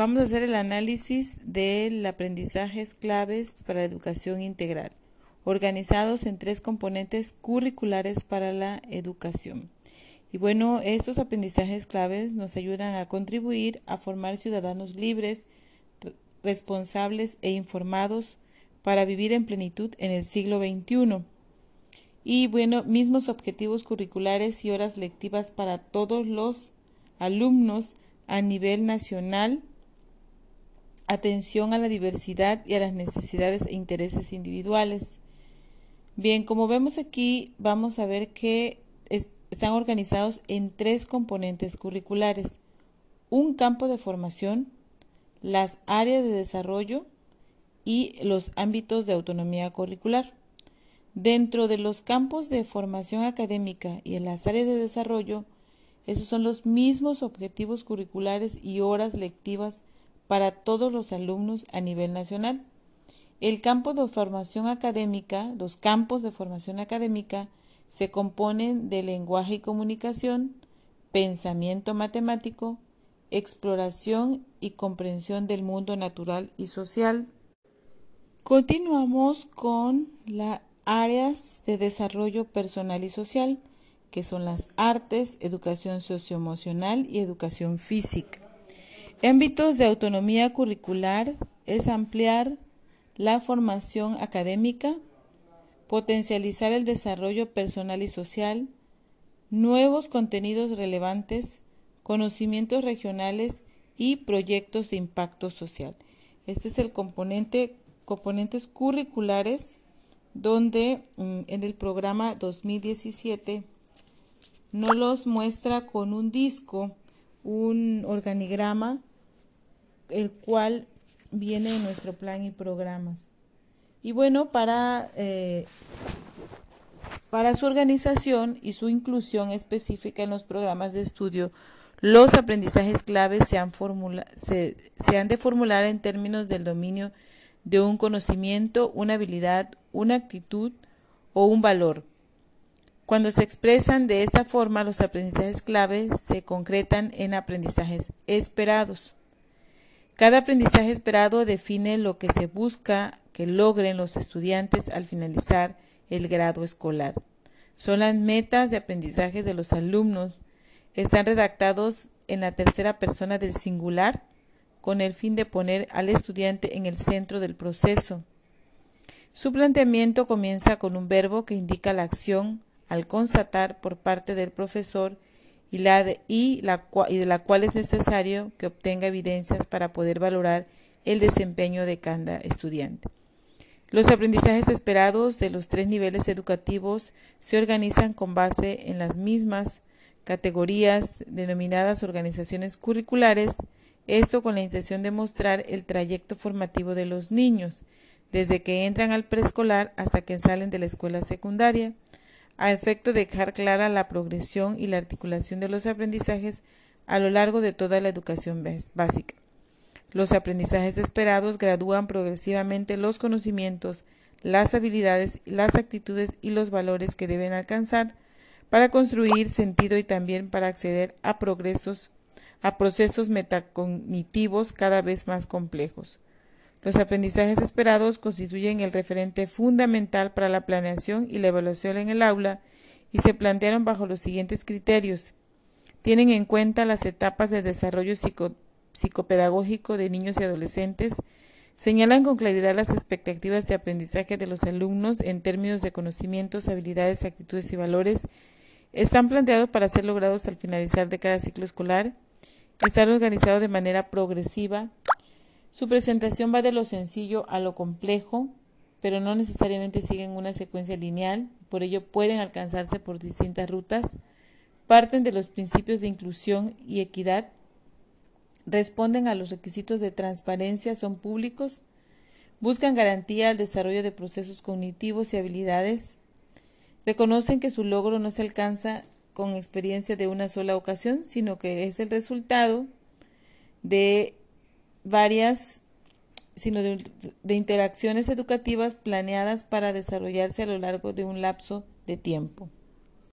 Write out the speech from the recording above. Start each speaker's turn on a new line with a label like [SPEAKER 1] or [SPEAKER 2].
[SPEAKER 1] Vamos a hacer el análisis del aprendizaje claves para la educación integral, organizados en tres componentes curriculares para la educación. Y bueno, estos aprendizajes claves nos ayudan a contribuir a formar ciudadanos libres, responsables e informados para vivir en plenitud en el siglo XXI. Y bueno, mismos objetivos curriculares y horas lectivas para todos los alumnos a nivel nacional atención a la diversidad y a las necesidades e intereses individuales. Bien, como vemos aquí, vamos a ver que están organizados en tres componentes curriculares. Un campo de formación, las áreas de desarrollo y los ámbitos de autonomía curricular. Dentro de los campos de formación académica y en las áreas de desarrollo, esos son los mismos objetivos curriculares y horas lectivas para todos los alumnos a nivel nacional. El campo de formación académica, los campos de formación académica, se componen de lenguaje y comunicación, pensamiento matemático, exploración y comprensión del mundo natural y social. Continuamos con las áreas de desarrollo personal y social, que son las artes, educación socioemocional y educación física. Ámbitos de autonomía curricular es ampliar la formación académica, potencializar el desarrollo personal y social, nuevos contenidos relevantes, conocimientos regionales y proyectos de impacto social. Este es el componente, componentes curriculares donde mm, en el programa 2017 nos los muestra con un disco, un organigrama el cual viene en nuestro plan y programas. Y bueno, para, eh, para su organización y su inclusión específica en los programas de estudio, los aprendizajes claves se han, se, se han de formular en términos del dominio de un conocimiento, una habilidad, una actitud o un valor. Cuando se expresan de esta forma, los aprendizajes claves se concretan en aprendizajes esperados. Cada aprendizaje esperado define lo que se busca que logren los estudiantes al finalizar el grado escolar. Son las metas de aprendizaje de los alumnos. Están redactados en la tercera persona del singular con el fin de poner al estudiante en el centro del proceso. Su planteamiento comienza con un verbo que indica la acción al constatar por parte del profesor y, la de, la cual es necesario que obtenga evidencias para poder valorar el desempeño de cada estudiante. Los aprendizajes esperados de los tres niveles educativos se organizan con base en las mismas categorías denominadas organizaciones curriculares, esto con la intención de mostrar el trayecto formativo de los niños, desde que entran al preescolar hasta que salen de la escuela secundaria, a efecto de dejar clara la progresión y la articulación de los aprendizajes a lo largo de toda la educación básica. Los aprendizajes esperados gradúan progresivamente los conocimientos, las habilidades, las actitudes y los valores que deben alcanzar para construir sentido y también para acceder a progresos, a procesos metacognitivos cada vez más complejos. Los aprendizajes esperados constituyen el referente fundamental para la planeación y la evaluación en el aula y se plantearon bajo los siguientes criterios. Tienen en cuenta las etapas de desarrollo psicopedagógico de niños y adolescentes, señalan con claridad las expectativas de aprendizaje de los alumnos en términos de conocimientos, habilidades, actitudes y valores, están planteados para ser logrados al finalizar de cada ciclo escolar, están organizados de manera progresiva, su presentación va de lo sencillo a lo complejo, pero no necesariamente siguen una secuencia lineal, por ello pueden alcanzarse por distintas rutas, parten de los principios de inclusión y equidad, responden a los requisitos de transparencia, son públicos, buscan garantía al desarrollo de procesos cognitivos y habilidades, reconocen que su logro no se alcanza con experiencia de una sola ocasión, sino que es el resultado de varias, sino de, interacciones educativas planeadas para desarrollarse a lo largo de un lapso de tiempo.